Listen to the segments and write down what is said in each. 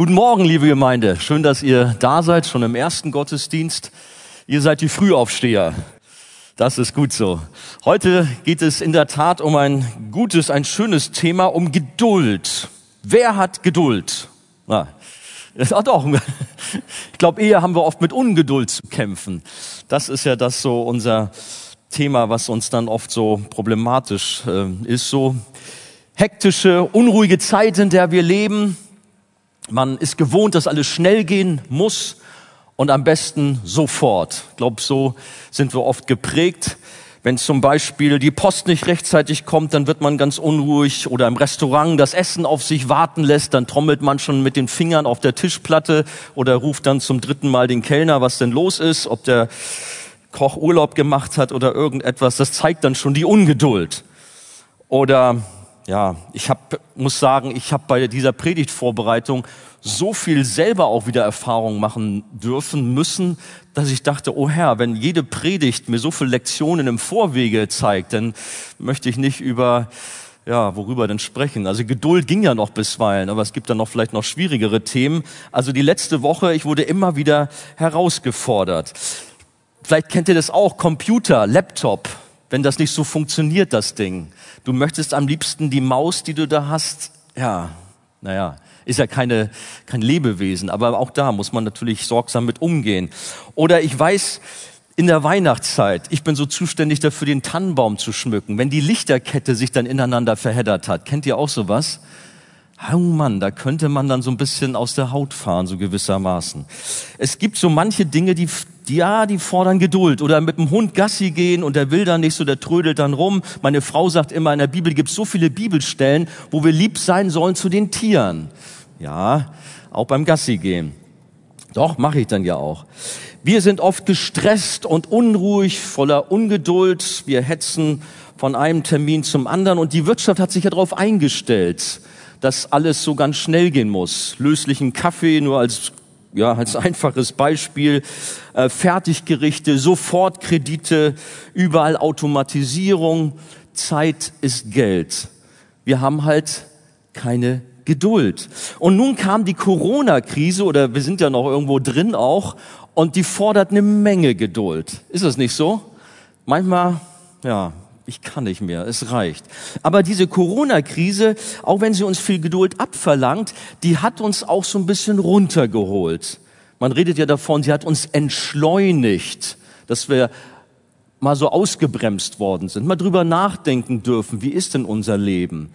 Guten Morgen, liebe Gemeinde. Schön, dass ihr da seid, schon im ersten Gottesdienst. Ihr seid die Frühaufsteher. Das ist gut so. Heute geht es in der Tat um ein gutes, ein schönes Thema, um Geduld. Wer hat Geduld? Na, ja, doch. Ich glaube, eher haben wir oft mit Ungeduld zu kämpfen. Das ist ja das so unser Thema, was uns dann oft so problematisch äh, ist. So hektische, unruhige Zeit, in der wir leben. Man ist gewohnt, dass alles schnell gehen muss und am besten sofort. Ich glaube, so sind wir oft geprägt. Wenn zum Beispiel die Post nicht rechtzeitig kommt, dann wird man ganz unruhig oder im Restaurant das Essen auf sich warten lässt, dann trommelt man schon mit den Fingern auf der Tischplatte oder ruft dann zum dritten Mal den Kellner, was denn los ist, ob der Koch Urlaub gemacht hat oder irgendetwas. Das zeigt dann schon die Ungeduld. Oder ja, ich hab, muss sagen, ich habe bei dieser Predigtvorbereitung so viel selber auch wieder Erfahrung machen dürfen müssen, dass ich dachte, oh Herr, wenn jede Predigt mir so viele Lektionen im Vorwege zeigt, dann möchte ich nicht über ja, worüber denn sprechen? Also Geduld ging ja noch bisweilen, aber es gibt dann noch vielleicht noch schwierigere Themen. Also die letzte Woche, ich wurde immer wieder herausgefordert. Vielleicht kennt ihr das auch, Computer, Laptop, wenn das nicht so funktioniert, das Ding. Du möchtest am liebsten die Maus, die du da hast, ja, naja, ist ja keine, kein Lebewesen, aber auch da muss man natürlich sorgsam mit umgehen. Oder ich weiß, in der Weihnachtszeit, ich bin so zuständig dafür, den Tannenbaum zu schmücken, wenn die Lichterkette sich dann ineinander verheddert hat. Kennt ihr auch sowas? Oh Mann, da könnte man dann so ein bisschen aus der Haut fahren, so gewissermaßen. Es gibt so manche Dinge, die, die, ja, die fordern Geduld. Oder mit dem Hund Gassi gehen und der will dann nicht so, der trödelt dann rum. Meine Frau sagt immer, in der Bibel gibt es so viele Bibelstellen, wo wir lieb sein sollen zu den Tieren. Ja, auch beim Gassi gehen. Doch, mache ich dann ja auch. Wir sind oft gestresst und unruhig, voller Ungeduld. Wir hetzen von einem Termin zum anderen und die Wirtschaft hat sich ja darauf eingestellt dass alles so ganz schnell gehen muss. Löslichen Kaffee nur als ja, als einfaches Beispiel, äh, Fertiggerichte, Sofortkredite, überall Automatisierung. Zeit ist Geld. Wir haben halt keine Geduld. Und nun kam die Corona-Krise, oder wir sind ja noch irgendwo drin auch, und die fordert eine Menge Geduld. Ist das nicht so? Manchmal, ja, ich kann nicht mehr, es reicht. Aber diese Corona-Krise, auch wenn sie uns viel Geduld abverlangt, die hat uns auch so ein bisschen runtergeholt. Man redet ja davon, sie hat uns entschleunigt, dass wir mal so ausgebremst worden sind, mal drüber nachdenken dürfen, wie ist denn unser Leben?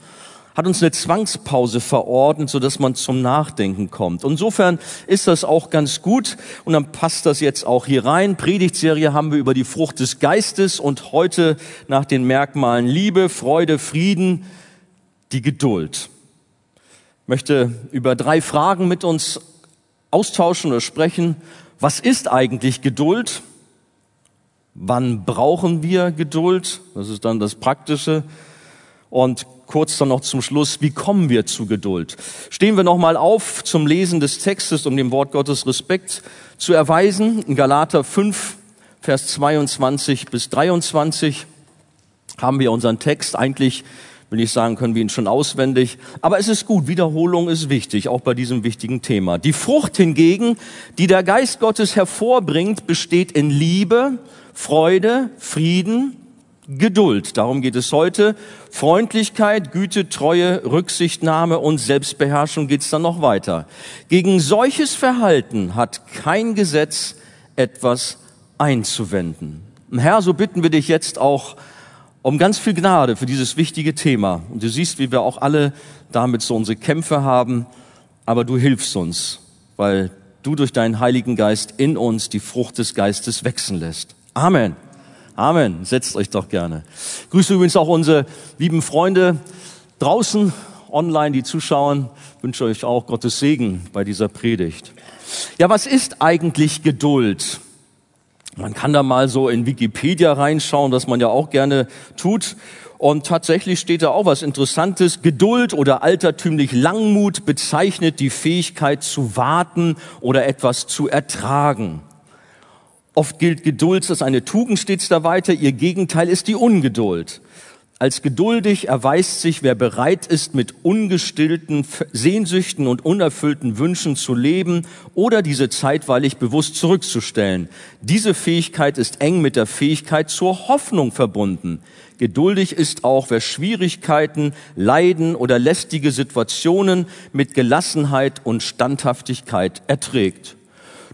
Hat uns eine Zwangspause verordnet, so dass man zum Nachdenken kommt. insofern ist das auch ganz gut und dann passt das jetzt auch hier rein. Predigtserie haben wir über die Frucht des Geistes und heute nach den Merkmalen Liebe, Freude, Frieden, die Geduld. Ich möchte über drei Fragen mit uns austauschen oder sprechen. Was ist eigentlich Geduld? Wann brauchen wir Geduld? Das ist dann das Praktische. Und kurz dann noch zum Schluss, wie kommen wir zu Geduld? Stehen wir nochmal auf zum Lesen des Textes, um dem Wort Gottes Respekt zu erweisen. In Galater 5, Vers 22 bis 23 haben wir unseren Text. Eigentlich will ich sagen, können wir ihn schon auswendig. Aber es ist gut, Wiederholung ist wichtig, auch bei diesem wichtigen Thema. Die Frucht hingegen, die der Geist Gottes hervorbringt, besteht in Liebe, Freude, Frieden, Geduld. Darum geht es heute. Freundlichkeit, Güte, Treue, Rücksichtnahme und Selbstbeherrschung geht's dann noch weiter. Gegen solches Verhalten hat kein Gesetz etwas einzuwenden. Herr, so bitten wir dich jetzt auch um ganz viel Gnade für dieses wichtige Thema. Und du siehst, wie wir auch alle damit so unsere Kämpfe haben, aber du hilfst uns, weil du durch deinen Heiligen Geist in uns die Frucht des Geistes wechseln lässt. Amen. Amen. Setzt euch doch gerne. grüße übrigens auch unsere lieben Freunde draußen, online, die zuschauen. wünsche euch auch Gottes Segen bei dieser Predigt. Ja, was ist eigentlich Geduld? Man kann da mal so in Wikipedia reinschauen, was man ja auch gerne tut. Und tatsächlich steht da auch was Interessantes. Geduld oder altertümlich Langmut bezeichnet die Fähigkeit zu warten oder etwas zu ertragen. Oft gilt Geduld als eine Tugend stets da weiter. Ihr Gegenteil ist die Ungeduld. Als geduldig erweist sich, wer bereit ist, mit ungestillten Sehnsüchten und unerfüllten Wünschen zu leben oder diese zeitweilig bewusst zurückzustellen. Diese Fähigkeit ist eng mit der Fähigkeit zur Hoffnung verbunden. Geduldig ist auch, wer Schwierigkeiten, Leiden oder lästige Situationen mit Gelassenheit und Standhaftigkeit erträgt.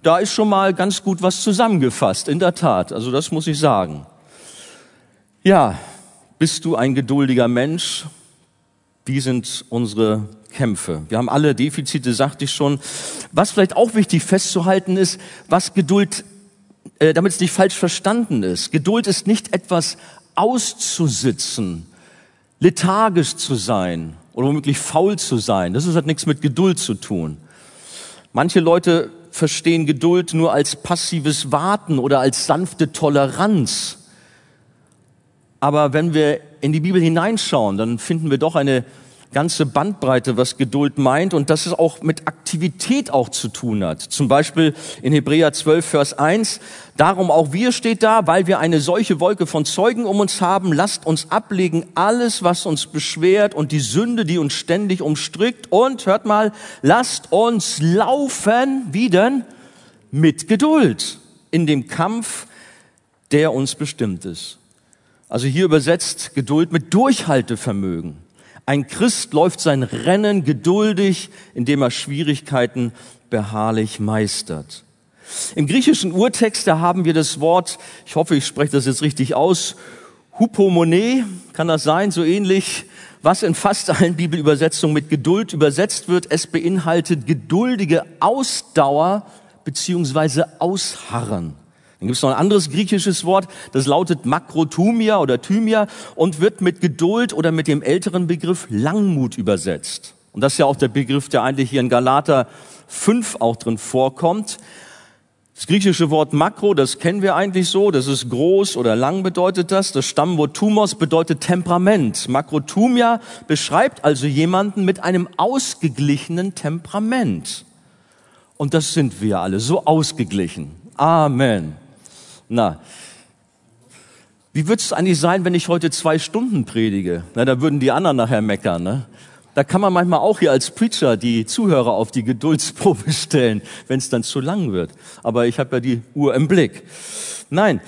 Da ist schon mal ganz gut was zusammengefasst, in der Tat. Also das muss ich sagen. Ja, bist du ein geduldiger Mensch? Wie sind unsere Kämpfe? Wir haben alle Defizite, sagte ich schon. Was vielleicht auch wichtig festzuhalten ist, was Geduld, äh, damit es nicht falsch verstanden ist. Geduld ist nicht etwas auszusitzen, lethargisch zu sein oder womöglich faul zu sein. Das hat nichts mit Geduld zu tun. Manche Leute verstehen Geduld nur als passives Warten oder als sanfte Toleranz. Aber wenn wir in die Bibel hineinschauen, dann finden wir doch eine ganze Bandbreite, was Geduld meint und dass es auch mit Aktivität auch zu tun hat. Zum Beispiel in Hebräer 12, Vers 1. Darum auch wir steht da, weil wir eine solche Wolke von Zeugen um uns haben, lasst uns ablegen alles, was uns beschwert und die Sünde, die uns ständig umstrickt und, hört mal, lasst uns laufen, wie denn? Mit Geduld in dem Kampf, der uns bestimmt ist. Also hier übersetzt Geduld mit Durchhaltevermögen. Ein Christ läuft sein Rennen geduldig, indem er Schwierigkeiten beharrlich meistert. Im griechischen Urtext, da haben wir das Wort, ich hoffe, ich spreche das jetzt richtig aus, Hupomone, kann das sein, so ähnlich, was in fast allen Bibelübersetzungen mit Geduld übersetzt wird. Es beinhaltet geduldige Ausdauer beziehungsweise Ausharren. Dann gibt es noch ein anderes griechisches Wort, das lautet Makrotumia oder Thymia und wird mit Geduld oder mit dem älteren Begriff Langmut übersetzt. Und das ist ja auch der Begriff, der eigentlich hier in Galater 5 auch drin vorkommt. Das griechische Wort Makro, das kennen wir eigentlich so, das ist groß oder lang bedeutet das. Das Stammwort Tumos bedeutet Temperament. Makrotumia beschreibt also jemanden mit einem ausgeglichenen Temperament. Und das sind wir alle, so ausgeglichen. Amen. Na, wie wird es eigentlich sein, wenn ich heute zwei Stunden predige? Na, da würden die anderen nachher meckern. Ne? Da kann man manchmal auch hier als Preacher die Zuhörer auf die Geduldsprobe stellen, wenn es dann zu lang wird. Aber ich habe ja die Uhr im Blick. Nein,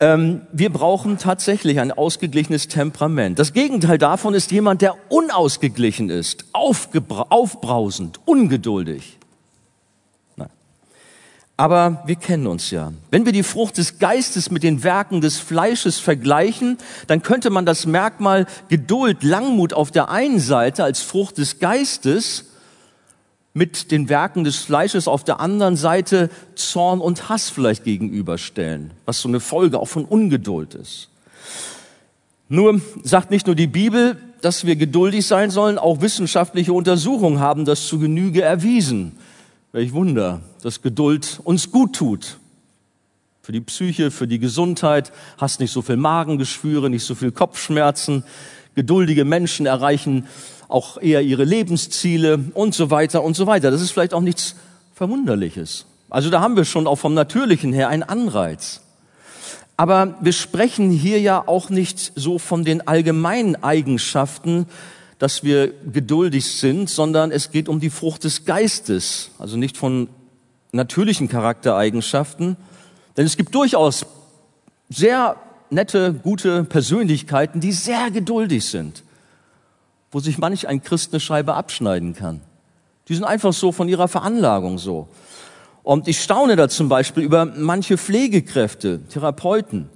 ähm, wir brauchen tatsächlich ein ausgeglichenes Temperament. Das Gegenteil davon ist jemand, der unausgeglichen ist, aufbrausend, ungeduldig. Aber wir kennen uns ja. Wenn wir die Frucht des Geistes mit den Werken des Fleisches vergleichen, dann könnte man das Merkmal Geduld, Langmut auf der einen Seite als Frucht des Geistes mit den Werken des Fleisches auf der anderen Seite Zorn und Hass vielleicht gegenüberstellen, was so eine Folge auch von Ungeduld ist. Nur sagt nicht nur die Bibel, dass wir geduldig sein sollen, auch wissenschaftliche Untersuchungen haben das zu Genüge erwiesen. Welch Wunder, dass Geduld uns gut tut. Für die Psyche, für die Gesundheit, hast nicht so viel Magengeschwüre, nicht so viel Kopfschmerzen. Geduldige Menschen erreichen auch eher ihre Lebensziele und so weiter und so weiter. Das ist vielleicht auch nichts Verwunderliches. Also da haben wir schon auch vom Natürlichen her einen Anreiz. Aber wir sprechen hier ja auch nicht so von den allgemeinen Eigenschaften dass wir geduldig sind, sondern es geht um die Frucht des Geistes, also nicht von natürlichen Charaktereigenschaften. Denn es gibt durchaus sehr nette, gute Persönlichkeiten, die sehr geduldig sind, wo sich manch ein Christ eine Scheibe abschneiden kann. Die sind einfach so von ihrer Veranlagung so. Und ich staune da zum Beispiel über manche Pflegekräfte, Therapeuten.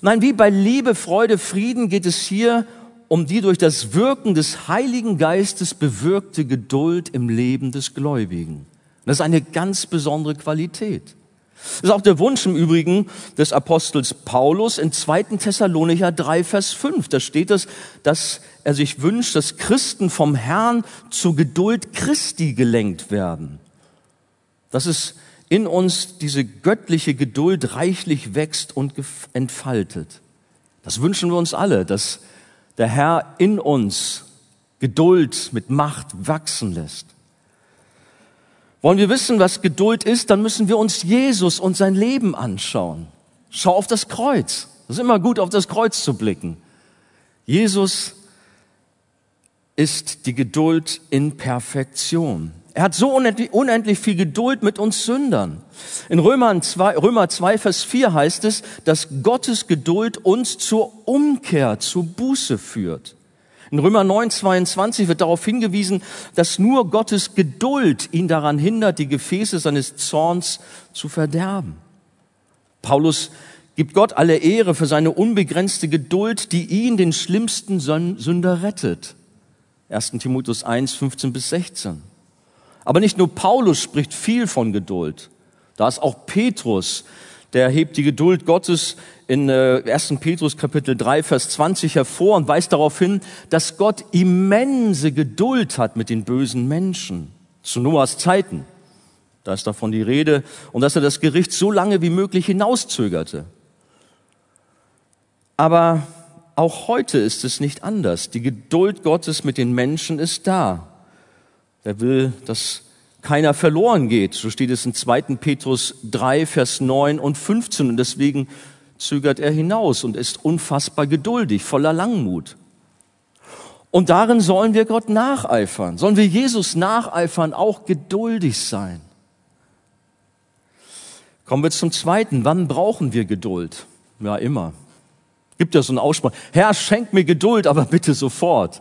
Nein, wie bei Liebe, Freude, Frieden geht es hier um die durch das Wirken des Heiligen Geistes bewirkte Geduld im Leben des Gläubigen. Das ist eine ganz besondere Qualität. Das ist auch der Wunsch im Übrigen des Apostels Paulus in 2. Thessalonicher 3, Vers 5. Da steht es, dass er sich wünscht, dass Christen vom Herrn zur Geduld Christi gelenkt werden. Dass es in uns diese göttliche Geduld reichlich wächst und entfaltet. Das wünschen wir uns alle, dass der Herr in uns Geduld mit Macht wachsen lässt. Wollen wir wissen, was Geduld ist, dann müssen wir uns Jesus und sein Leben anschauen. Schau auf das Kreuz. Es ist immer gut, auf das Kreuz zu blicken. Jesus ist die Geduld in Perfektion. Er hat so unendlich, unendlich, viel Geduld mit uns Sündern. In Römer 2, Römer 2, Vers 4 heißt es, dass Gottes Geduld uns zur Umkehr, zur Buße führt. In Römer 9, 22 wird darauf hingewiesen, dass nur Gottes Geduld ihn daran hindert, die Gefäße seines Zorns zu verderben. Paulus gibt Gott alle Ehre für seine unbegrenzte Geduld, die ihn, den schlimmsten Sünder, rettet. 1. Timotheus 1, 15 bis 16. Aber nicht nur Paulus spricht viel von Geduld. Da ist auch Petrus, der hebt die Geduld Gottes in 1. Äh, Petrus Kapitel 3, Vers 20 hervor und weist darauf hin, dass Gott immense Geduld hat mit den bösen Menschen. Zu Noahs Zeiten. Da ist davon die Rede. Und dass er das Gericht so lange wie möglich hinauszögerte. Aber auch heute ist es nicht anders. Die Geduld Gottes mit den Menschen ist da. Er will, dass keiner verloren geht. So steht es in 2. Petrus 3, Vers 9 und 15. Und deswegen zögert er hinaus und ist unfassbar geduldig, voller Langmut. Und darin sollen wir Gott nacheifern. Sollen wir Jesus nacheifern, auch geduldig sein. Kommen wir zum zweiten. Wann brauchen wir Geduld? Ja, immer. Gibt ja so einen Ausspruch. Herr, schenk mir Geduld, aber bitte sofort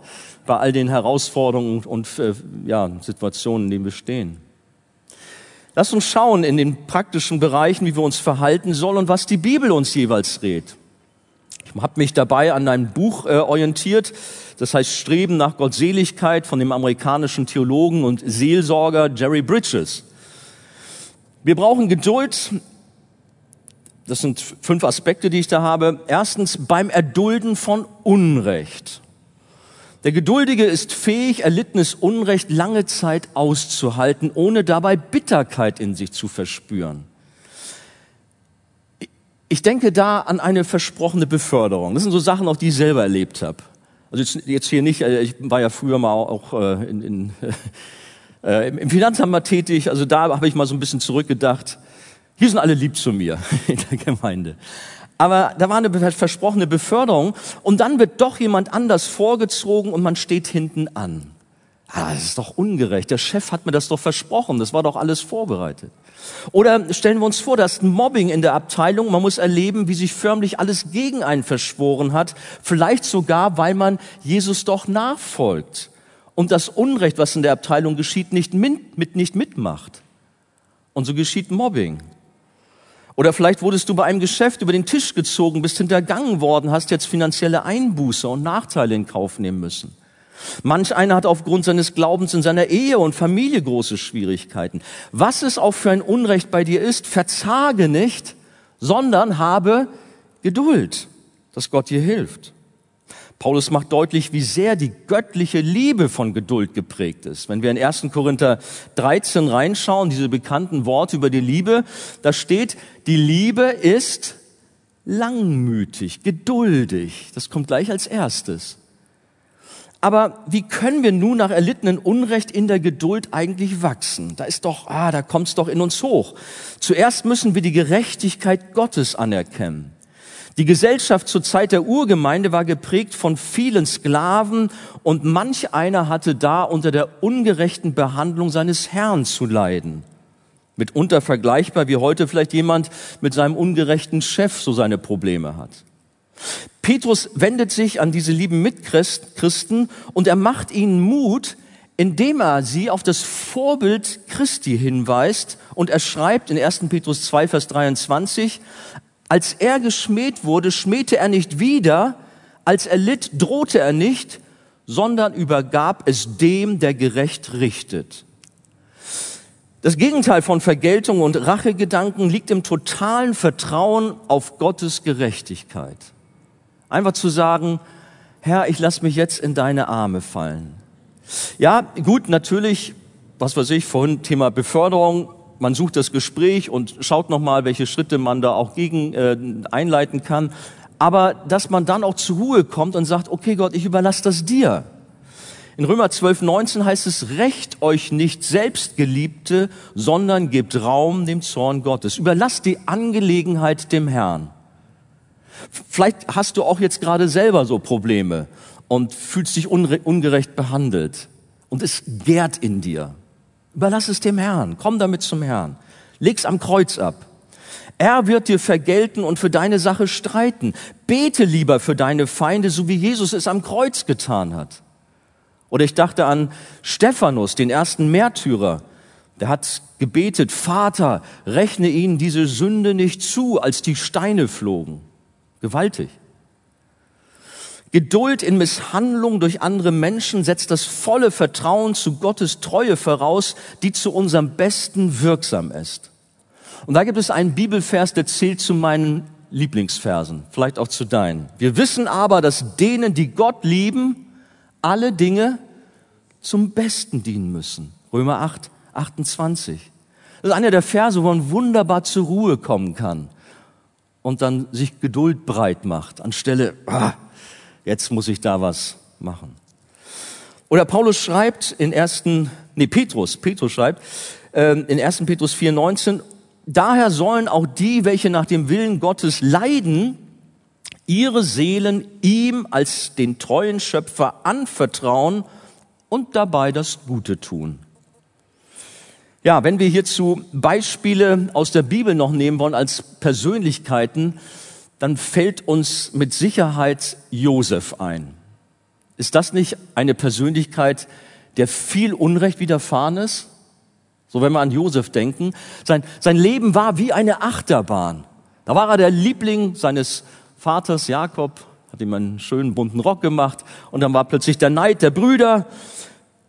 bei all den Herausforderungen und äh, ja, Situationen, in denen wir stehen. Lass uns schauen in den praktischen Bereichen, wie wir uns verhalten sollen und was die Bibel uns jeweils rät. Ich habe mich dabei an einem Buch äh, orientiert, das heißt Streben nach Gottseligkeit von dem amerikanischen Theologen und Seelsorger Jerry Bridges. Wir brauchen Geduld. Das sind fünf Aspekte, die ich da habe. Erstens beim Erdulden von Unrecht. Der Geduldige ist fähig, erlittenes Unrecht lange Zeit auszuhalten, ohne dabei Bitterkeit in sich zu verspüren. Ich denke da an eine versprochene Beförderung. Das sind so Sachen, auch die ich selber erlebt habe. Also jetzt, jetzt hier nicht, äh, ich war ja früher mal auch äh, in, in, äh, im Finanzamt mal tätig, also da habe ich mal so ein bisschen zurückgedacht. Hier sind alle lieb zu mir in der Gemeinde aber da war eine versprochene Beförderung und dann wird doch jemand anders vorgezogen und man steht hinten an. Ah, das ist doch ungerecht. Der Chef hat mir das doch versprochen. Das war doch alles vorbereitet. Oder stellen wir uns vor, da Mobbing in der Abteilung. Man muss erleben, wie sich förmlich alles gegen einen verschworen hat. Vielleicht sogar, weil man Jesus doch nachfolgt und das Unrecht, was in der Abteilung geschieht, nicht, mit, nicht mitmacht. Und so geschieht Mobbing. Oder vielleicht wurdest du bei einem Geschäft über den Tisch gezogen, bist hintergangen worden, hast jetzt finanzielle Einbuße und Nachteile in Kauf nehmen müssen. Manch einer hat aufgrund seines Glaubens in seiner Ehe und Familie große Schwierigkeiten. Was es auch für ein Unrecht bei dir ist, verzage nicht, sondern habe Geduld, dass Gott dir hilft. Paulus macht deutlich, wie sehr die göttliche Liebe von Geduld geprägt ist. Wenn wir in 1. Korinther 13 reinschauen, diese bekannten Worte über die Liebe, da steht, die Liebe ist langmütig, geduldig. Das kommt gleich als erstes. Aber wie können wir nun nach erlittenen Unrecht in der Geduld eigentlich wachsen? Da ist doch, ah, da kommt's doch in uns hoch. Zuerst müssen wir die Gerechtigkeit Gottes anerkennen. Die Gesellschaft zur Zeit der Urgemeinde war geprägt von vielen Sklaven und manch einer hatte da unter der ungerechten Behandlung seines Herrn zu leiden. Mitunter vergleichbar wie heute vielleicht jemand mit seinem ungerechten Chef so seine Probleme hat. Petrus wendet sich an diese lieben Mitchristen und er macht ihnen Mut, indem er sie auf das Vorbild Christi hinweist und er schreibt in 1. Petrus 2, Vers 23, als er geschmäht wurde, schmähte er nicht wieder, als er litt, drohte er nicht, sondern übergab es dem, der gerecht richtet. Das Gegenteil von Vergeltung und Rachegedanken liegt im totalen Vertrauen auf Gottes Gerechtigkeit. Einfach zu sagen, Herr, ich lass mich jetzt in deine Arme fallen. Ja, gut, natürlich, was weiß ich, vorhin Thema Beförderung, man sucht das Gespräch und schaut nochmal, welche Schritte man da auch gegen äh, einleiten kann. Aber dass man dann auch zur Ruhe kommt und sagt, okay Gott, ich überlasse das dir. In Römer 12, 19 heißt es, recht euch nicht selbst, Geliebte, sondern gebt Raum dem Zorn Gottes. Überlasst die Angelegenheit dem Herrn. Vielleicht hast du auch jetzt gerade selber so Probleme und fühlst dich ungerecht behandelt und es gärt in dir. Überlass es dem Herrn. Komm damit zum Herrn. Leg's am Kreuz ab. Er wird dir vergelten und für deine Sache streiten. Bete lieber für deine Feinde, so wie Jesus es am Kreuz getan hat. Oder ich dachte an Stephanus, den ersten Märtyrer. Der hat gebetet, Vater, rechne ihnen diese Sünde nicht zu, als die Steine flogen. Gewaltig. Geduld in Misshandlung durch andere Menschen setzt das volle Vertrauen zu Gottes Treue voraus, die zu unserem Besten wirksam ist. Und da gibt es einen Bibelvers, der zählt zu meinen Lieblingsversen, vielleicht auch zu deinen. Wir wissen aber, dass denen, die Gott lieben, alle Dinge zum Besten dienen müssen. Römer 8, 28. Das ist einer der Verse, wo man wunderbar zur Ruhe kommen kann und dann sich Geduld breit macht, anstelle, ah, jetzt muss ich da was machen. Oder Paulus schreibt in ersten, nee, Petrus, Petrus schreibt, äh, in 1. Petrus 4, 19, daher sollen auch die, welche nach dem Willen Gottes leiden, ihre Seelen ihm als den treuen Schöpfer anvertrauen und dabei das Gute tun. Ja, wenn wir hierzu Beispiele aus der Bibel noch nehmen wollen als Persönlichkeiten, dann fällt uns mit Sicherheit Josef ein. Ist das nicht eine Persönlichkeit, der viel Unrecht widerfahren ist? So wenn wir an Josef denken. Sein, sein Leben war wie eine Achterbahn. Da war er der Liebling seines Vaters Jakob, hat ihm einen schönen bunten Rock gemacht und dann war plötzlich der Neid der Brüder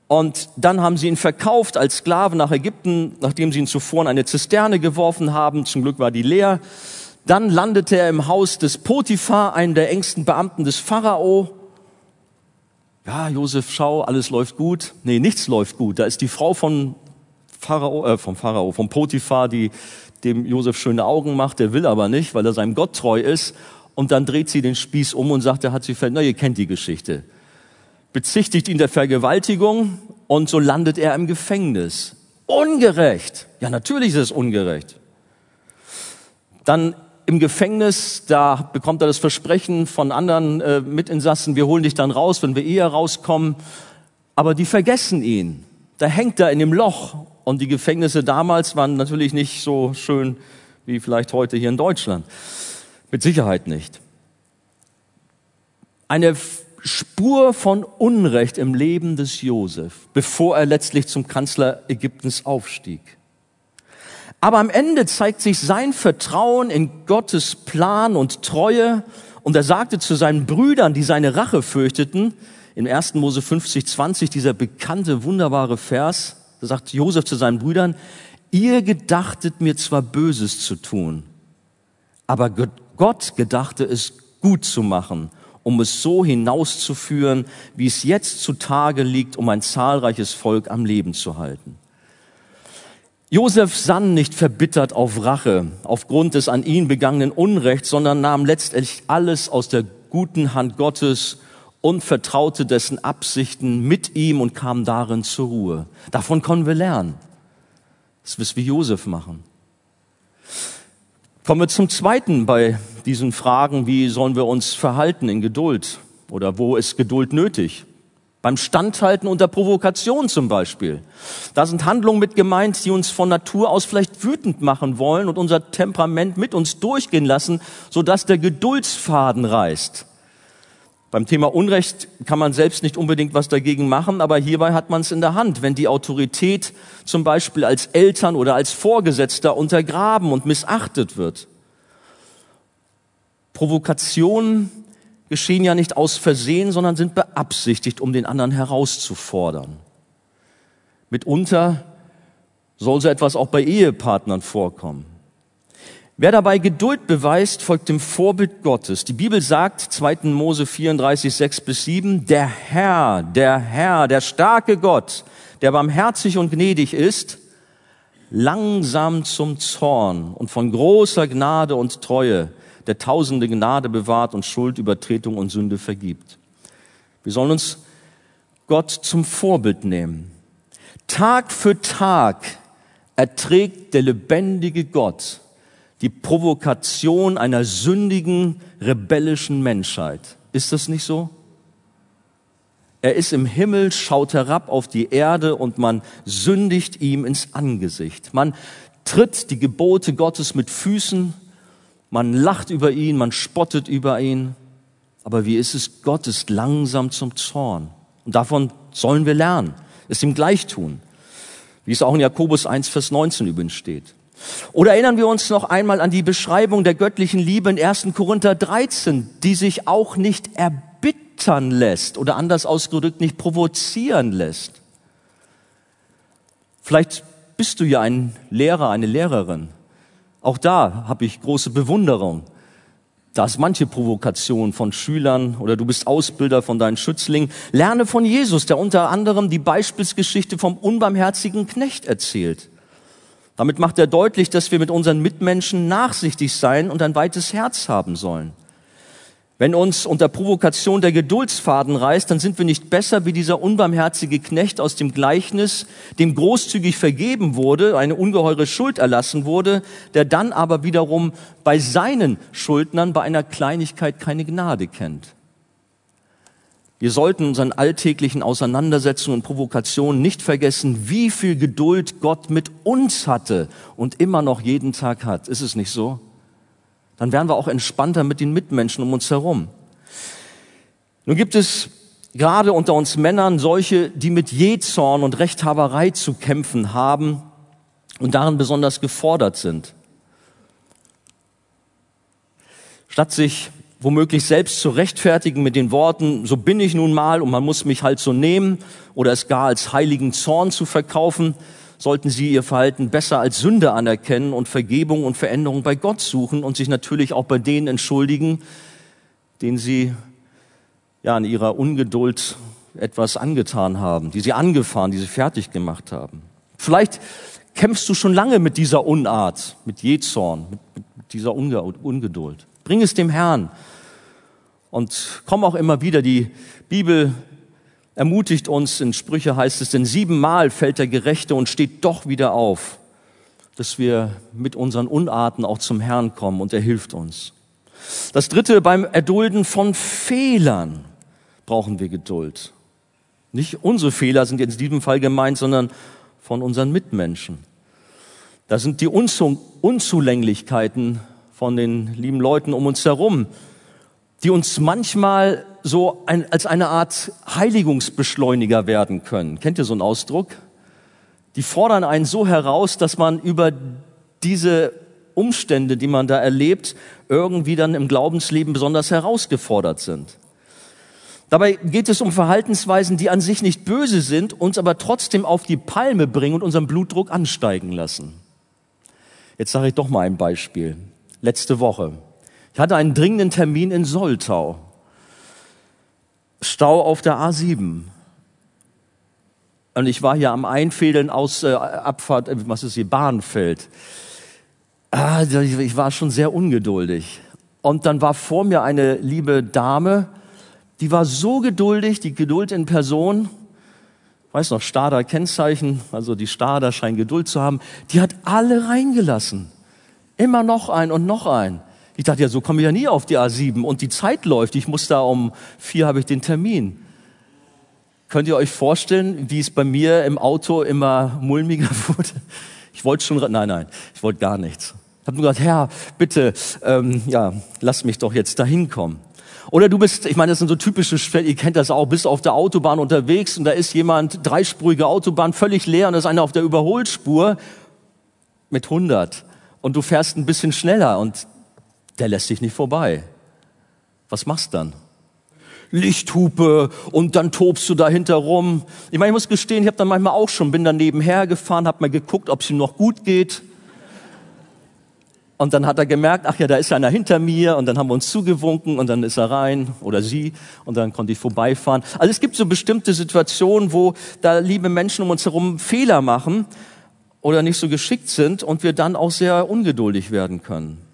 und dann haben sie ihn verkauft als Sklaven nach Ägypten, nachdem sie ihn zuvor in eine Zisterne geworfen haben. Zum Glück war die leer. Dann landete er im Haus des Potiphar, einen der engsten Beamten des Pharao. Ja, Josef, schau, alles läuft gut. Nee, nichts läuft gut. Da ist die Frau von Pharao, äh, vom Pharao, vom Potiphar, die dem Josef schöne Augen macht. Der will aber nicht, weil er seinem Gott treu ist. Und dann dreht sie den Spieß um und sagt, er hat sie ver... Na, ihr kennt die Geschichte bezichtigt ihn der Vergewaltigung und so landet er im Gefängnis. Ungerecht. Ja, natürlich ist es ungerecht. Dann im Gefängnis, da bekommt er das Versprechen von anderen äh, Mitinsassen, wir holen dich dann raus, wenn wir eher rauskommen. Aber die vergessen ihn. Da hängt er in dem Loch. Und die Gefängnisse damals waren natürlich nicht so schön wie vielleicht heute hier in Deutschland. Mit Sicherheit nicht. Eine Spur von Unrecht im Leben des Josef, bevor er letztlich zum Kanzler Ägyptens aufstieg. Aber am Ende zeigt sich sein Vertrauen in Gottes Plan und Treue und er sagte zu seinen Brüdern, die seine Rache fürchteten, in 1. Mose 50, 20, dieser bekannte, wunderbare Vers, da sagt Josef zu seinen Brüdern, ihr gedachtet mir zwar Böses zu tun, aber Gott gedachte es gut zu machen um es so hinauszuführen, wie es jetzt zutage liegt, um ein zahlreiches Volk am Leben zu halten. Josef sann nicht verbittert auf Rache aufgrund des an ihn begangenen Unrechts, sondern nahm letztendlich alles aus der guten Hand Gottes und vertraute dessen Absichten mit ihm und kam darin zur Ruhe. Davon können wir lernen. Das wirst wie Josef machen. Kommen wir zum zweiten bei diesen Fragen, wie sollen wir uns verhalten in Geduld oder wo ist Geduld nötig? Beim Standhalten unter Provokation zum Beispiel. Da sind Handlungen mit gemeint, die uns von Natur aus vielleicht wütend machen wollen und unser Temperament mit uns durchgehen lassen, sodass der Geduldsfaden reißt. Beim Thema Unrecht kann man selbst nicht unbedingt was dagegen machen, aber hierbei hat man es in der Hand. Wenn die Autorität zum Beispiel als Eltern oder als Vorgesetzter untergraben und missachtet wird. Provokationen geschehen ja nicht aus Versehen, sondern sind beabsichtigt, um den anderen herauszufordern. Mitunter soll so etwas auch bei Ehepartnern vorkommen. Wer dabei Geduld beweist, folgt dem Vorbild Gottes. Die Bibel sagt, 2. Mose 34, 6 bis 7, der Herr, der Herr, der starke Gott, der barmherzig und gnädig ist, langsam zum Zorn und von großer Gnade und Treue, der tausende Gnade bewahrt und Schuld, Übertretung und Sünde vergibt. Wir sollen uns Gott zum Vorbild nehmen. Tag für Tag erträgt der lebendige Gott die Provokation einer sündigen, rebellischen Menschheit. Ist das nicht so? Er ist im Himmel, schaut herab auf die Erde und man sündigt ihm ins Angesicht. Man tritt die Gebote Gottes mit Füßen, man lacht über ihn, man spottet über ihn. Aber wie ist es? Gott ist langsam zum Zorn. Und davon sollen wir lernen, es ihm gleich tun. Wie es auch in Jakobus 1, Vers 19 übrigens steht. Oder erinnern wir uns noch einmal an die Beschreibung der göttlichen Liebe in 1. Korinther 13, die sich auch nicht erbittern lässt oder anders ausgedrückt nicht provozieren lässt. Vielleicht bist du ja ein Lehrer, eine Lehrerin. Auch da habe ich große Bewunderung. Da ist manche Provokation von Schülern oder du bist Ausbilder von deinen Schützlingen. Lerne von Jesus, der unter anderem die Beispielsgeschichte vom unbarmherzigen Knecht erzählt. Damit macht er deutlich, dass wir mit unseren Mitmenschen nachsichtig sein und ein weites Herz haben sollen. Wenn uns unter Provokation der Geduldsfaden reißt, dann sind wir nicht besser wie dieser unbarmherzige Knecht aus dem Gleichnis, dem großzügig vergeben wurde, eine ungeheure Schuld erlassen wurde, der dann aber wiederum bei seinen Schuldnern bei einer Kleinigkeit keine Gnade kennt. Wir sollten unseren alltäglichen Auseinandersetzungen und Provokationen nicht vergessen, wie viel Geduld Gott mit uns hatte und immer noch jeden Tag hat. Ist es nicht so? Dann wären wir auch entspannter mit den Mitmenschen um uns herum. Nun gibt es gerade unter uns Männern solche, die mit Jezorn und Rechthaberei zu kämpfen haben und darin besonders gefordert sind. Statt sich womöglich selbst zu rechtfertigen mit den Worten, so bin ich nun mal und man muss mich halt so nehmen oder es gar als heiligen Zorn zu verkaufen, sollten sie ihr Verhalten besser als Sünde anerkennen und Vergebung und Veränderung bei Gott suchen und sich natürlich auch bei denen entschuldigen, denen sie ja in ihrer Ungeduld etwas angetan haben, die sie angefahren, die sie fertig gemacht haben. Vielleicht kämpfst du schon lange mit dieser Unart, mit Jezorn, mit dieser Ungeduld. Bring es dem Herrn und komm auch immer wieder. Die Bibel ermutigt uns, in Sprüche heißt es, denn siebenmal fällt der Gerechte und steht doch wieder auf, dass wir mit unseren Unarten auch zum Herrn kommen und er hilft uns. Das dritte, beim Erdulden von Fehlern brauchen wir Geduld. Nicht unsere Fehler sind jetzt in diesem Fall gemeint, sondern von unseren Mitmenschen. Da sind die Unzulänglichkeiten von den lieben Leuten um uns herum, die uns manchmal so ein, als eine Art Heiligungsbeschleuniger werden können. Kennt ihr so einen Ausdruck? Die fordern einen so heraus, dass man über diese Umstände, die man da erlebt, irgendwie dann im Glaubensleben besonders herausgefordert sind. Dabei geht es um Verhaltensweisen, die an sich nicht böse sind, uns aber trotzdem auf die Palme bringen und unseren Blutdruck ansteigen lassen. Jetzt sage ich doch mal ein Beispiel. Letzte Woche. Ich hatte einen dringenden Termin in Soltau. Stau auf der A7. Und ich war hier am Einfädeln aus äh, Abfahrt, äh, was ist hier, Bahnfeld. Ah, ich war schon sehr ungeduldig. Und dann war vor mir eine liebe Dame, die war so geduldig, die Geduld in Person, weiß noch, Stader Kennzeichen, also die Stader scheint Geduld zu haben, die hat alle reingelassen. Immer noch ein und noch ein. Ich dachte, ja, so komme ich ja nie auf die A7 und die Zeit läuft. Ich muss da um vier habe ich den Termin. Könnt ihr euch vorstellen, wie es bei mir im Auto immer mulmiger wurde? Ich wollte schon, nein, nein, ich wollte gar nichts. Ich habe nur gesagt, Herr, bitte, ähm, ja, lass mich doch jetzt dahin kommen. Oder du bist, ich meine, das sind so typische Fälle, ihr kennt das auch, bist auf der Autobahn unterwegs und da ist jemand, dreispurige Autobahn, völlig leer und da ist einer auf der Überholspur mit 100 und du fährst ein bisschen schneller und der lässt dich nicht vorbei. Was machst du dann? Lichthupe und dann tobst du dahinter rum. Ich meine, ich muss gestehen, ich habe dann manchmal auch schon, bin dann nebenher gefahren, habe mal geguckt, ob es ihm noch gut geht. Und dann hat er gemerkt, ach ja, da ist einer hinter mir und dann haben wir uns zugewunken und dann ist er rein oder sie und dann konnte ich vorbeifahren. Also es gibt so bestimmte Situationen, wo da liebe Menschen um uns herum Fehler machen oder nicht so geschickt sind und wir dann auch sehr ungeduldig werden können.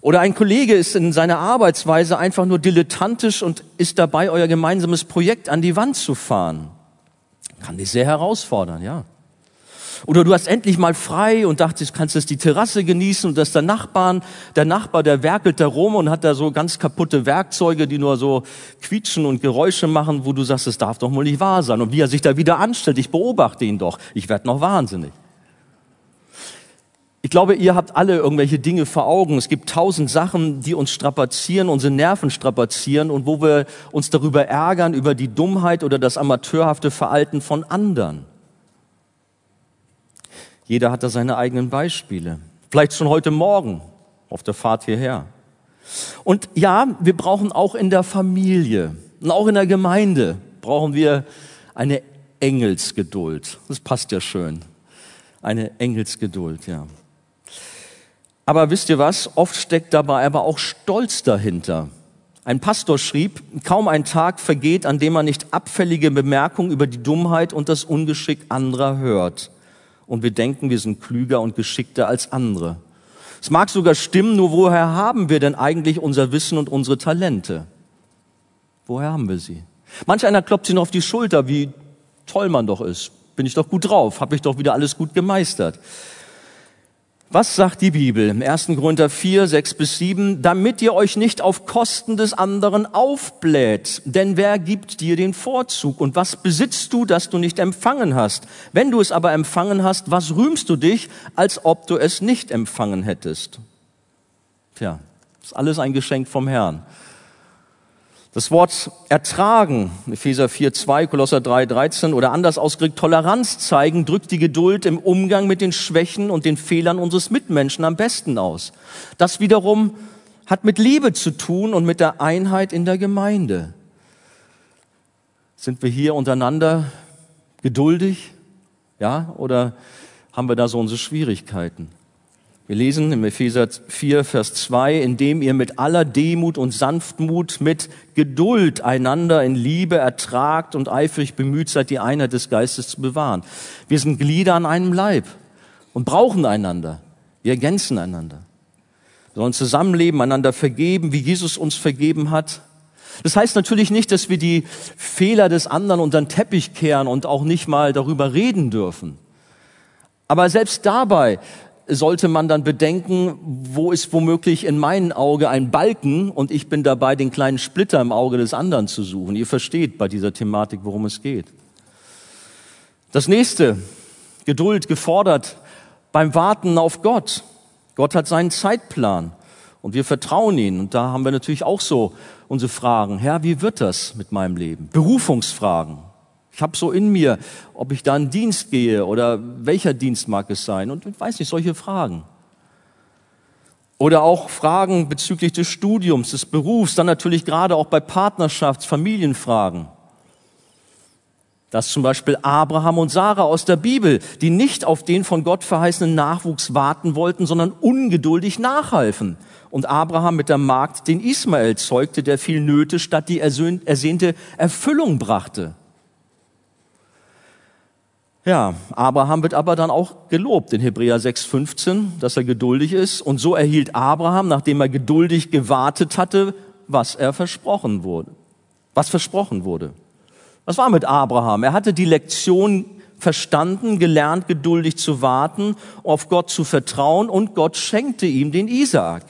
Oder ein Kollege ist in seiner Arbeitsweise einfach nur dilettantisch und ist dabei, euer gemeinsames Projekt an die Wand zu fahren. Kann dich sehr herausfordern, ja. Oder du hast endlich mal frei und dachtest, kannst jetzt die Terrasse genießen und dass der Nachbarn, der Nachbar, der werkelt da rum und hat da so ganz kaputte Werkzeuge, die nur so quietschen und Geräusche machen, wo du sagst, das darf doch wohl nicht wahr sein. Und wie er sich da wieder anstellt, ich beobachte ihn doch, ich werde noch wahnsinnig. Ich glaube, ihr habt alle irgendwelche Dinge vor Augen. Es gibt tausend Sachen, die uns strapazieren, unsere Nerven strapazieren und wo wir uns darüber ärgern, über die Dummheit oder das amateurhafte Verhalten von anderen. Jeder hat da seine eigenen Beispiele. Vielleicht schon heute Morgen auf der Fahrt hierher. Und ja, wir brauchen auch in der Familie und auch in der Gemeinde brauchen wir eine Engelsgeduld. Das passt ja schön. Eine Engelsgeduld, ja. Aber wisst ihr was? Oft steckt dabei aber auch Stolz dahinter. Ein Pastor schrieb, kaum ein Tag vergeht, an dem man nicht abfällige Bemerkungen über die Dummheit und das Ungeschick anderer hört und wir denken, wir sind klüger und geschickter als andere. Es mag sogar stimmen, nur woher haben wir denn eigentlich unser Wissen und unsere Talente? Woher haben wir sie? Manch einer klopft sich noch auf die Schulter, wie toll man doch ist. Bin ich doch gut drauf, habe ich doch wieder alles gut gemeistert. Was sagt die Bibel im 1. Korinther 4, 6 bis 7? Damit ihr euch nicht auf Kosten des anderen aufbläht. Denn wer gibt dir den Vorzug? Und was besitzt du, das du nicht empfangen hast? Wenn du es aber empfangen hast, was rühmst du dich, als ob du es nicht empfangen hättest? Tja, ist alles ein Geschenk vom Herrn. Das Wort ertragen, Epheser 4, 2, Kolosser 3, 13 oder anders ausgedrückt Toleranz zeigen, drückt die Geduld im Umgang mit den Schwächen und den Fehlern unseres Mitmenschen am besten aus. Das wiederum hat mit Liebe zu tun und mit der Einheit in der Gemeinde. Sind wir hier untereinander geduldig? Ja, oder haben wir da so unsere Schwierigkeiten? Wir lesen im Epheser 4, Vers 2, indem ihr mit aller Demut und Sanftmut, mit Geduld einander in Liebe ertragt und eifrig bemüht seid, die Einheit des Geistes zu bewahren. Wir sind Glieder an einem Leib und brauchen einander. Wir ergänzen einander. Wir sollen zusammenleben, einander vergeben, wie Jesus uns vergeben hat. Das heißt natürlich nicht, dass wir die Fehler des anderen unter den Teppich kehren und auch nicht mal darüber reden dürfen. Aber selbst dabei sollte man dann bedenken, wo ist womöglich in meinem Auge ein Balken und ich bin dabei, den kleinen Splitter im Auge des anderen zu suchen. Ihr versteht bei dieser Thematik, worum es geht. Das nächste, Geduld gefordert beim Warten auf Gott. Gott hat seinen Zeitplan und wir vertrauen ihn. Und da haben wir natürlich auch so unsere Fragen. Herr, wie wird das mit meinem Leben? Berufungsfragen. Ich habe so in mir, ob ich da in Dienst gehe oder welcher Dienst mag es sein und ich weiß nicht, solche Fragen. Oder auch Fragen bezüglich des Studiums, des Berufs, dann natürlich gerade auch bei Partnerschafts-, Familienfragen. Das zum Beispiel Abraham und Sarah aus der Bibel, die nicht auf den von Gott verheißenen Nachwuchs warten wollten, sondern ungeduldig nachhalfen. Und Abraham mit der Magd den Ismael zeugte, der viel Nöte statt die ersehnte Erfüllung brachte. Ja, Abraham wird aber dann auch gelobt in Hebräer 6,15, dass er geduldig ist. Und so erhielt Abraham, nachdem er geduldig gewartet hatte, was er versprochen wurde. Was versprochen wurde. Was war mit Abraham? Er hatte die Lektion verstanden, gelernt, geduldig zu warten, auf Gott zu vertrauen und Gott schenkte ihm den Isaak.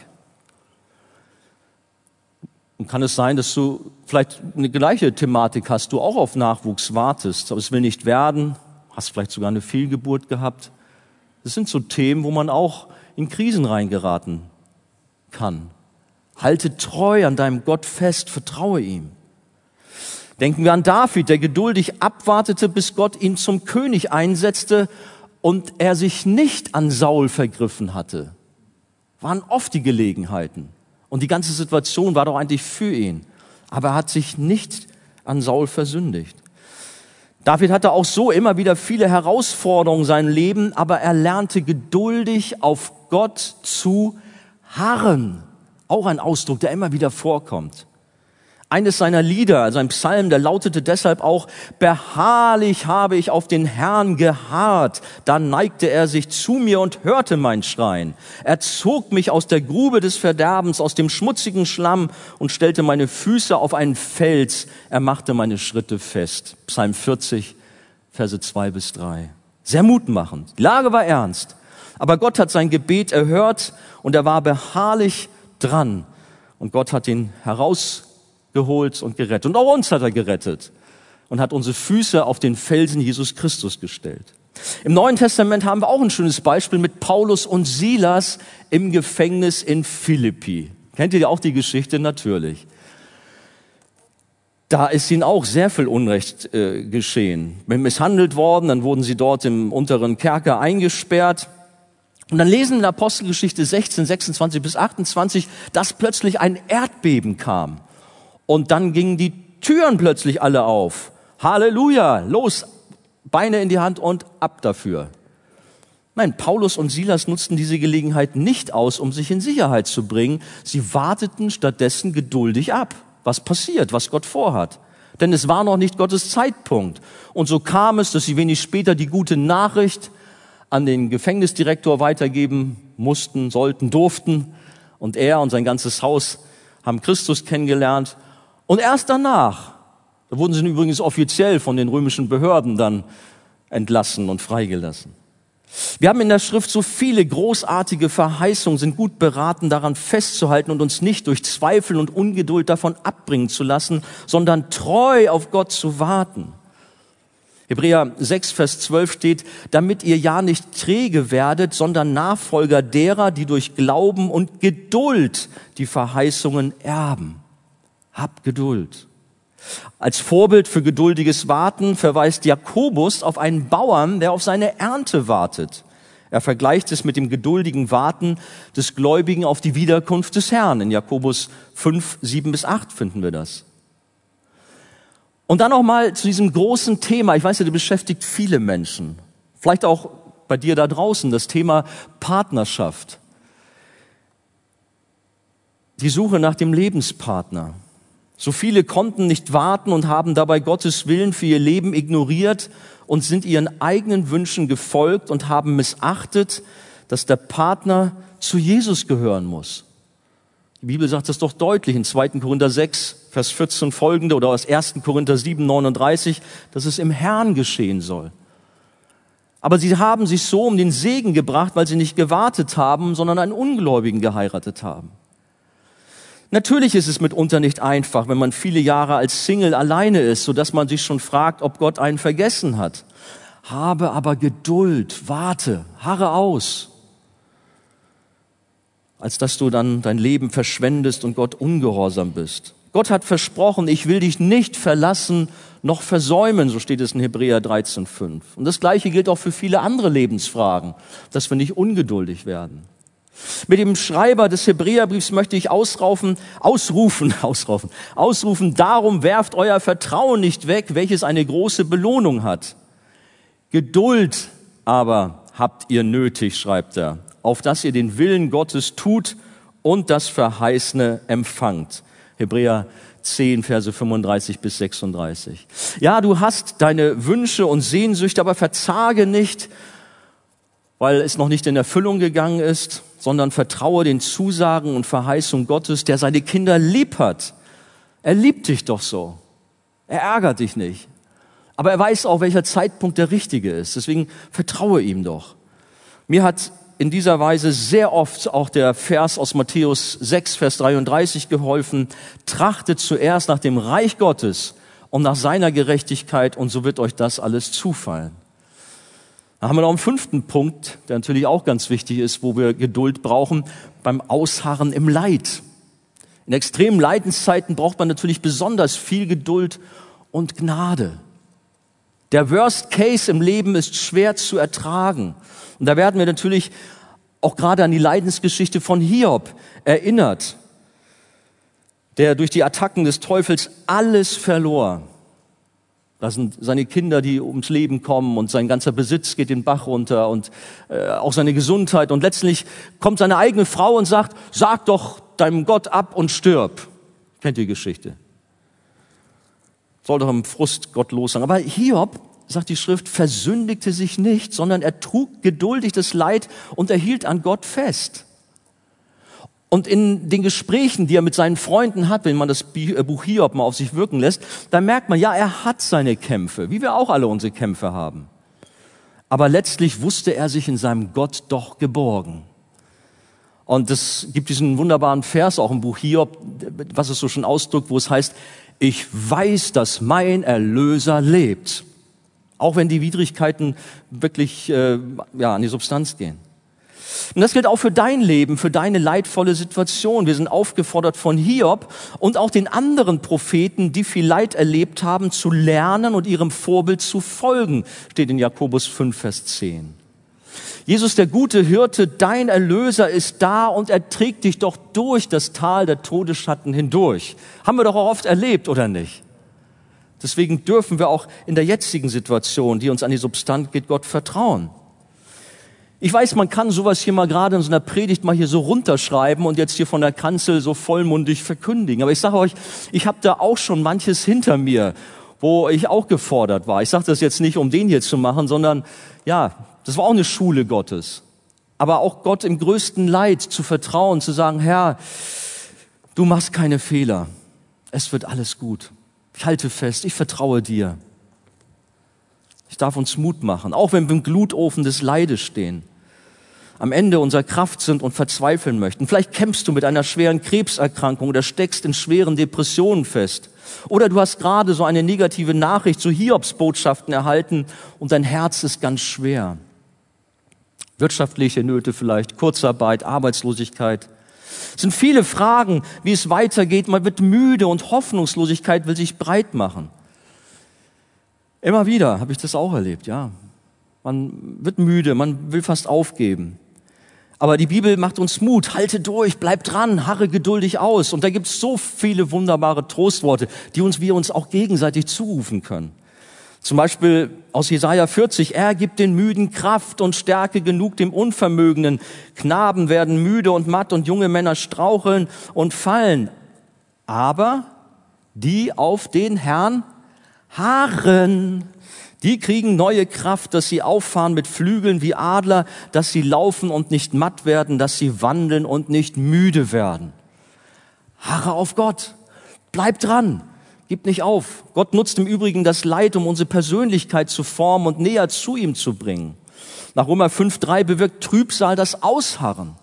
Und kann es sein, dass du vielleicht eine gleiche Thematik hast, du auch auf Nachwuchs wartest, aber es will nicht werden, hast vielleicht sogar eine Fehlgeburt gehabt. Das sind so Themen, wo man auch in Krisen reingeraten kann. Halte treu an deinem Gott fest, vertraue ihm. Denken wir an David, der geduldig abwartete, bis Gott ihn zum König einsetzte und er sich nicht an Saul vergriffen hatte. Waren oft die Gelegenheiten. Und die ganze Situation war doch eigentlich für ihn. Aber er hat sich nicht an Saul versündigt. David hatte auch so immer wieder viele Herausforderungen in seinem Leben, aber er lernte geduldig auf Gott zu harren. Auch ein Ausdruck, der immer wieder vorkommt. Eines seiner Lieder, also ein Psalm, der lautete deshalb auch, beharrlich habe ich auf den Herrn geharrt, da neigte er sich zu mir und hörte mein Schreien. Er zog mich aus der Grube des Verderbens, aus dem schmutzigen Schlamm und stellte meine Füße auf einen Fels, er machte meine Schritte fest. Psalm 40, Verse 2 bis 3. Sehr mutmachend. Die Lage war ernst. Aber Gott hat sein Gebet erhört und er war beharrlich dran. Und Gott hat ihn herausgeholt und gerettet. Und auch uns hat er gerettet und hat unsere Füße auf den Felsen Jesus Christus gestellt. Im Neuen Testament haben wir auch ein schönes Beispiel mit Paulus und Silas im Gefängnis in Philippi. Kennt ihr auch die Geschichte? Natürlich. Da ist ihnen auch sehr viel Unrecht äh, geschehen. Misshandelt worden, dann wurden sie dort im unteren Kerker eingesperrt. Und dann lesen in der Apostelgeschichte 16, 26 bis 28, dass plötzlich ein Erdbeben kam. Und dann gingen die Türen plötzlich alle auf. Halleluja, los, Beine in die Hand und ab dafür. Nein, Paulus und Silas nutzten diese Gelegenheit nicht aus, um sich in Sicherheit zu bringen. Sie warteten stattdessen geduldig ab, was passiert, was Gott vorhat. Denn es war noch nicht Gottes Zeitpunkt. Und so kam es, dass sie wenig später die gute Nachricht an den Gefängnisdirektor weitergeben mussten, sollten, durften. Und er und sein ganzes Haus haben Christus kennengelernt. Und erst danach da wurden sie übrigens offiziell von den römischen Behörden dann entlassen und freigelassen. Wir haben in der Schrift so viele großartige Verheißungen, sind gut beraten, daran festzuhalten und uns nicht durch Zweifel und Ungeduld davon abbringen zu lassen, sondern treu auf Gott zu warten. Hebräer 6, Vers 12 steht, damit ihr ja nicht träge werdet, sondern Nachfolger derer, die durch Glauben und Geduld die Verheißungen erben. Habt Geduld. Als Vorbild für geduldiges Warten verweist Jakobus auf einen Bauern, der auf seine Ernte wartet. Er vergleicht es mit dem geduldigen Warten des Gläubigen auf die Wiederkunft des Herrn. In Jakobus 5, 7 bis 8 finden wir das. Und dann noch mal zu diesem großen Thema. Ich weiß ja, das beschäftigt viele Menschen. Vielleicht auch bei dir da draußen, das Thema Partnerschaft. Die Suche nach dem Lebenspartner. So viele konnten nicht warten und haben dabei Gottes Willen für ihr Leben ignoriert und sind ihren eigenen Wünschen gefolgt und haben missachtet, dass der Partner zu Jesus gehören muss. Die Bibel sagt das doch deutlich in 2. Korinther 6, Vers 14 folgende oder aus 1. Korinther 7, 39, dass es im Herrn geschehen soll. Aber sie haben sich so um den Segen gebracht, weil sie nicht gewartet haben, sondern einen Ungläubigen geheiratet haben. Natürlich ist es mitunter nicht einfach, wenn man viele Jahre als Single alleine ist, so dass man sich schon fragt, ob Gott einen vergessen hat. Habe aber Geduld, warte, harre aus, als dass du dann dein Leben verschwendest und Gott ungehorsam bist. Gott hat versprochen, ich will dich nicht verlassen noch versäumen, so steht es in Hebräer 13,5. Und das Gleiche gilt auch für viele andere Lebensfragen, dass wir nicht ungeduldig werden. Mit dem Schreiber des Hebräerbriefs möchte ich ausrufen, ausrufen, ausrufen, ausrufen, darum werft euer Vertrauen nicht weg, welches eine große Belohnung hat. Geduld aber habt ihr nötig, schreibt er, auf dass ihr den Willen Gottes tut und das Verheißene empfangt. Hebräer 10, Verse 35 bis 36. Ja, du hast deine Wünsche und Sehnsüchte, aber verzage nicht, weil es noch nicht in Erfüllung gegangen ist sondern vertraue den Zusagen und Verheißungen Gottes, der seine Kinder lieb hat. Er liebt dich doch so. Er ärgert dich nicht. Aber er weiß auch, welcher Zeitpunkt der richtige ist. Deswegen vertraue ihm doch. Mir hat in dieser Weise sehr oft auch der Vers aus Matthäus 6, Vers 33 geholfen. Trachtet zuerst nach dem Reich Gottes und nach seiner Gerechtigkeit und so wird euch das alles zufallen. Dann haben wir noch einen fünften Punkt, der natürlich auch ganz wichtig ist, wo wir Geduld brauchen, beim Ausharren im Leid. In extremen Leidenszeiten braucht man natürlich besonders viel Geduld und Gnade. Der Worst Case im Leben ist schwer zu ertragen. Und da werden wir natürlich auch gerade an die Leidensgeschichte von Hiob erinnert, der durch die Attacken des Teufels alles verlor. Das sind seine Kinder, die ums Leben kommen und sein ganzer Besitz geht den Bach runter und äh, auch seine Gesundheit. Und letztlich kommt seine eigene Frau und sagt, sag doch deinem Gott ab und stirb. Kennt ihr die Geschichte? Soll doch im Frust Gott los sein. Aber Hiob, sagt die Schrift, versündigte sich nicht, sondern er trug geduldig das Leid und erhielt an Gott fest. Und in den Gesprächen, die er mit seinen Freunden hat, wenn man das äh, Buch Hiob mal auf sich wirken lässt, da merkt man, ja, er hat seine Kämpfe, wie wir auch alle unsere Kämpfe haben. aber letztlich wusste er sich in seinem Gott doch geborgen. Und es gibt diesen wunderbaren Vers auch im Buch Hiob, was es so schon ausdrückt, wo es heißt, ich weiß, dass mein Erlöser lebt. Auch wenn die Widrigkeiten wirklich äh, ja, an die Substanz gehen. Und das gilt auch für dein Leben, für deine leidvolle Situation. Wir sind aufgefordert von Hiob und auch den anderen Propheten, die viel Leid erlebt haben, zu lernen und ihrem Vorbild zu folgen, steht in Jakobus 5, Vers 10. Jesus, der gute Hirte, dein Erlöser ist da und er trägt dich doch durch das Tal der Todesschatten hindurch. Haben wir doch auch oft erlebt, oder nicht? Deswegen dürfen wir auch in der jetzigen Situation, die uns an die Substanz geht, Gott vertrauen. Ich weiß, man kann sowas hier mal gerade in so einer Predigt mal hier so runterschreiben und jetzt hier von der Kanzel so vollmundig verkündigen. Aber ich sage euch, ich habe da auch schon manches hinter mir, wo ich auch gefordert war. Ich sage das jetzt nicht, um den hier zu machen, sondern ja, das war auch eine Schule Gottes. Aber auch Gott im größten Leid zu vertrauen, zu sagen, Herr, du machst keine Fehler. Es wird alles gut. Ich halte fest, ich vertraue dir. Ich darf uns Mut machen, auch wenn wir im Glutofen des Leides stehen am Ende unserer Kraft sind und verzweifeln möchten. Vielleicht kämpfst du mit einer schweren Krebserkrankung oder steckst in schweren Depressionen fest. Oder du hast gerade so eine negative Nachricht, so Hiobsbotschaften erhalten und dein Herz ist ganz schwer. Wirtschaftliche Nöte vielleicht, Kurzarbeit, Arbeitslosigkeit. Es sind viele Fragen, wie es weitergeht. Man wird müde und Hoffnungslosigkeit will sich breit machen. Immer wieder habe ich das auch erlebt, ja. Man wird müde, man will fast aufgeben. Aber die Bibel macht uns Mut, halte durch, bleib dran, harre geduldig aus. Und da gibt es so viele wunderbare Trostworte, die uns wir uns auch gegenseitig zurufen können. Zum Beispiel aus Jesaja 40, er gibt den Müden Kraft und Stärke genug dem Unvermögenden. Knaben werden müde und matt und junge Männer straucheln und fallen. Aber die auf den Herrn harren, die kriegen neue Kraft, dass sie auffahren mit Flügeln wie Adler, dass sie laufen und nicht matt werden, dass sie wandeln und nicht müde werden. Harre auf Gott. Bleib dran. Gib nicht auf. Gott nutzt im Übrigen das Leid, um unsere Persönlichkeit zu formen und näher zu ihm zu bringen. Nach Römer 5.3 bewirkt Trübsal das Ausharren.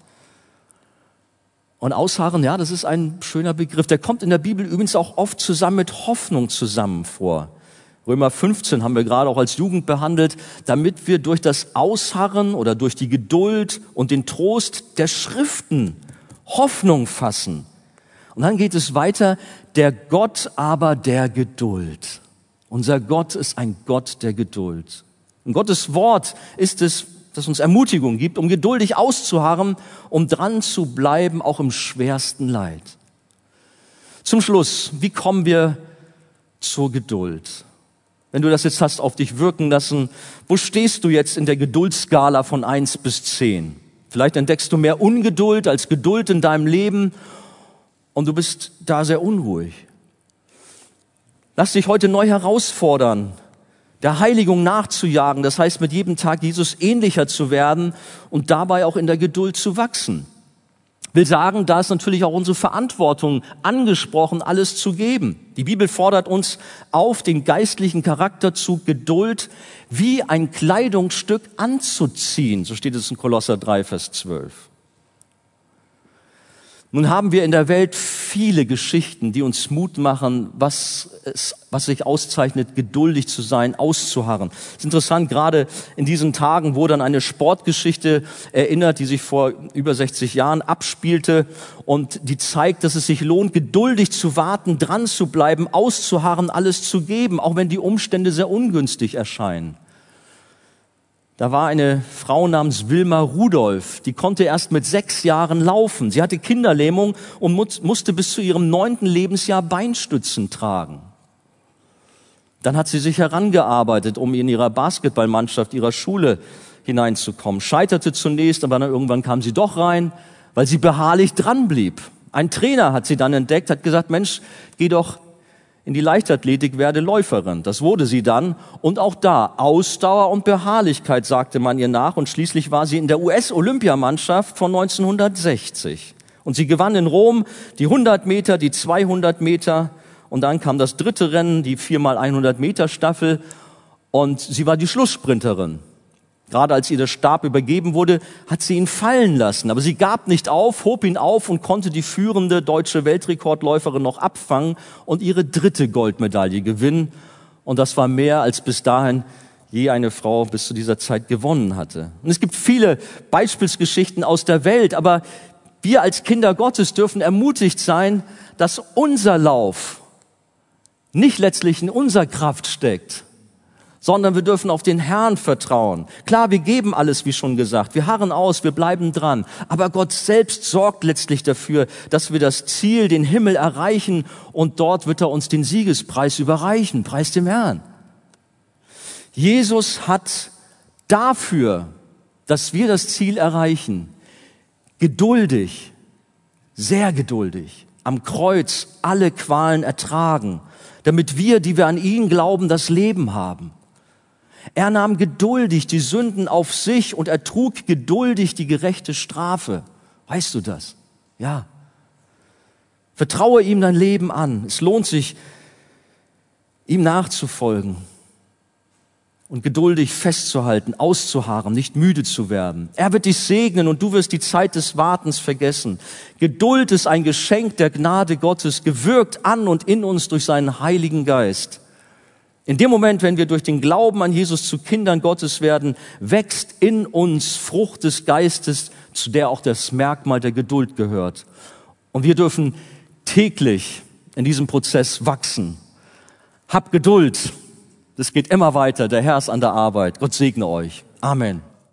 Und Ausharren, ja, das ist ein schöner Begriff. Der kommt in der Bibel übrigens auch oft zusammen mit Hoffnung zusammen vor. Römer 15 haben wir gerade auch als Jugend behandelt, damit wir durch das Ausharren oder durch die Geduld und den Trost der Schriften Hoffnung fassen. Und dann geht es weiter, der Gott aber der Geduld. Unser Gott ist ein Gott der Geduld. Und Gottes Wort ist es, das uns Ermutigung gibt, um geduldig auszuharren, um dran zu bleiben, auch im schwersten Leid. Zum Schluss, wie kommen wir zur Geduld? Wenn du das jetzt hast auf dich wirken lassen, wo stehst du jetzt in der Geduldsskala von eins bis zehn? Vielleicht entdeckst du mehr Ungeduld als Geduld in deinem Leben und du bist da sehr unruhig. Lass dich heute neu herausfordern, der Heiligung nachzujagen, das heißt mit jedem Tag Jesus ähnlicher zu werden und dabei auch in der Geduld zu wachsen will sagen, da ist natürlich auch unsere Verantwortung angesprochen, alles zu geben. Die Bibel fordert uns auf, den geistlichen Charakterzug Geduld wie ein Kleidungsstück anzuziehen. So steht es in Kolosser 3, Vers 12. Nun haben wir in der Welt viele Geschichten, die uns Mut machen, was, es, was sich auszeichnet, geduldig zu sein, auszuharren. Es ist interessant, gerade in diesen Tagen wurde an eine Sportgeschichte erinnert, die sich vor über 60 Jahren abspielte und die zeigt, dass es sich lohnt, geduldig zu warten, dran zu bleiben, auszuharren, alles zu geben, auch wenn die Umstände sehr ungünstig erscheinen. Da war eine Frau namens Wilma Rudolph, die konnte erst mit sechs Jahren laufen. Sie hatte Kinderlähmung und musste bis zu ihrem neunten Lebensjahr Beinstützen tragen. Dann hat sie sich herangearbeitet, um in ihrer Basketballmannschaft ihrer Schule hineinzukommen. Scheiterte zunächst, aber dann irgendwann kam sie doch rein, weil sie beharrlich dran blieb. Ein Trainer hat sie dann entdeckt, hat gesagt, Mensch, geh doch in die Leichtathletik werde Läuferin. Das wurde sie dann. Und auch da Ausdauer und Beharrlichkeit sagte man ihr nach. Und schließlich war sie in der US-Olympiamannschaft von 1960. Und sie gewann in Rom die 100 Meter, die 200 Meter. Und dann kam das dritte Rennen, die 4 mal 100 Meter Staffel. Und sie war die Schlusssprinterin. Gerade als ihr der Stab übergeben wurde, hat sie ihn fallen lassen. Aber sie gab nicht auf, hob ihn auf und konnte die führende deutsche Weltrekordläuferin noch abfangen und ihre dritte Goldmedaille gewinnen. Und das war mehr, als bis dahin je eine Frau bis zu dieser Zeit gewonnen hatte. Und es gibt viele Beispielsgeschichten aus der Welt, aber wir als Kinder Gottes dürfen ermutigt sein, dass unser Lauf nicht letztlich in unserer Kraft steckt, sondern wir dürfen auf den Herrn vertrauen. Klar, wir geben alles, wie schon gesagt. Wir harren aus, wir bleiben dran. Aber Gott selbst sorgt letztlich dafür, dass wir das Ziel, den Himmel erreichen und dort wird er uns den Siegespreis überreichen. Preis dem Herrn. Jesus hat dafür, dass wir das Ziel erreichen, geduldig, sehr geduldig am Kreuz alle Qualen ertragen, damit wir, die wir an ihn glauben, das Leben haben. Er nahm geduldig die Sünden auf sich und ertrug geduldig die gerechte Strafe. Weißt du das? Ja. Vertraue ihm dein Leben an. Es lohnt sich, ihm nachzufolgen und geduldig festzuhalten, auszuharren, nicht müde zu werden. Er wird dich segnen und du wirst die Zeit des Wartens vergessen. Geduld ist ein Geschenk der Gnade Gottes, gewirkt an und in uns durch seinen Heiligen Geist. In dem Moment, wenn wir durch den Glauben an Jesus zu Kindern Gottes werden, wächst in uns Frucht des Geistes, zu der auch das Merkmal der Geduld gehört. Und wir dürfen täglich in diesem Prozess wachsen. Hab Geduld. Das geht immer weiter. Der Herr ist an der Arbeit. Gott segne euch. Amen.